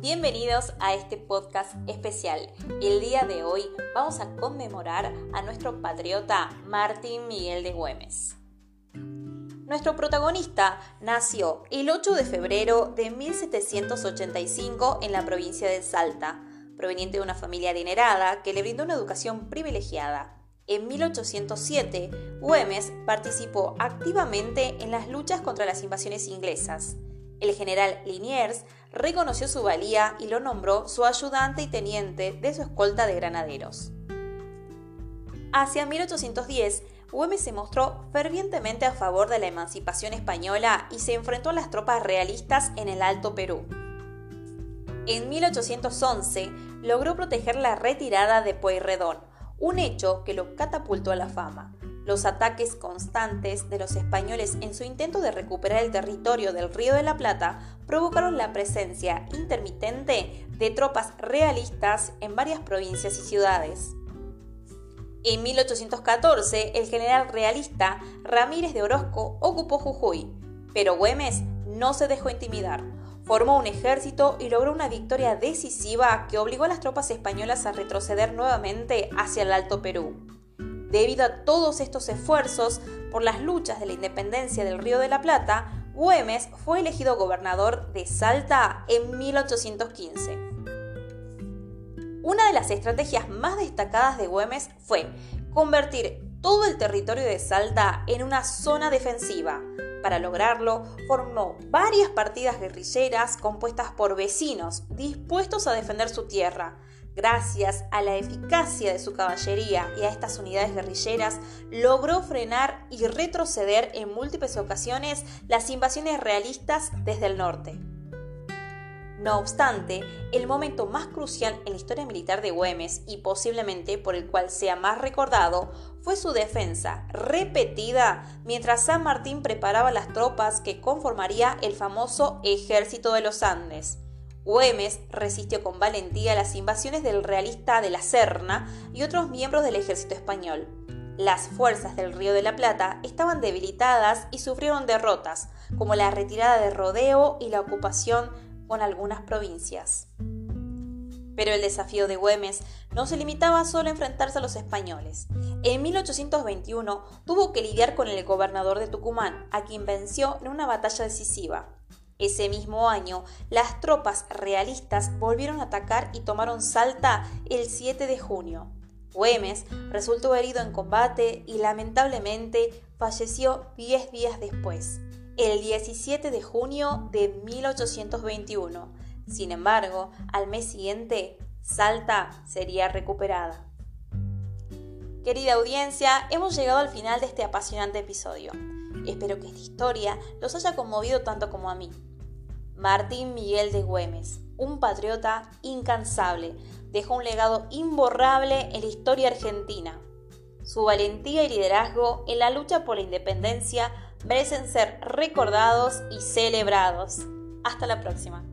Bienvenidos a este podcast especial. El día de hoy vamos a conmemorar a nuestro patriota Martín Miguel de Güemes. Nuestro protagonista nació el 8 de febrero de 1785 en la provincia de Salta, proveniente de una familia adinerada que le brindó una educación privilegiada. En 1807, Güemes participó activamente en las luchas contra las invasiones inglesas. El general Liniers reconoció su valía y lo nombró su ayudante y teniente de su escolta de granaderos. Hacia 1810, Güemes se mostró fervientemente a favor de la emancipación española y se enfrentó a las tropas realistas en el Alto Perú. En 1811 logró proteger la retirada de Pueyrredón, un hecho que lo catapultó a la fama. Los ataques constantes de los españoles en su intento de recuperar el territorio del Río de la Plata provocaron la presencia intermitente de tropas realistas en varias provincias y ciudades. En 1814, el general realista Ramírez de Orozco ocupó Jujuy, pero Güemes no se dejó intimidar. Formó un ejército y logró una victoria decisiva que obligó a las tropas españolas a retroceder nuevamente hacia el Alto Perú. Debido a todos estos esfuerzos por las luchas de la independencia del Río de la Plata, Güemes fue elegido gobernador de Salta en 1815. Una de las estrategias más destacadas de Güemes fue convertir todo el territorio de Salta en una zona defensiva. Para lograrlo, formó varias partidas guerrilleras compuestas por vecinos dispuestos a defender su tierra, Gracias a la eficacia de su caballería y a estas unidades guerrilleras, logró frenar y retroceder en múltiples ocasiones las invasiones realistas desde el norte. No obstante, el momento más crucial en la historia militar de Güemes y posiblemente por el cual sea más recordado fue su defensa repetida mientras San Martín preparaba las tropas que conformaría el famoso Ejército de los Andes. Güemes resistió con valentía las invasiones del realista de la Serna y otros miembros del ejército español. Las fuerzas del Río de la Plata estaban debilitadas y sufrieron derrotas, como la retirada de Rodeo y la ocupación con algunas provincias. Pero el desafío de Güemes no se limitaba solo a enfrentarse a los españoles. En 1821 tuvo que lidiar con el gobernador de Tucumán, a quien venció en una batalla decisiva. Ese mismo año, las tropas realistas volvieron a atacar y tomaron Salta el 7 de junio. Güemes resultó herido en combate y lamentablemente falleció 10 días después, el 17 de junio de 1821. Sin embargo, al mes siguiente, Salta sería recuperada. Querida audiencia, hemos llegado al final de este apasionante episodio. Espero que esta historia los haya conmovido tanto como a mí. Martín Miguel de Güemes, un patriota incansable, dejó un legado imborrable en la historia argentina. Su valentía y liderazgo en la lucha por la independencia merecen ser recordados y celebrados. Hasta la próxima.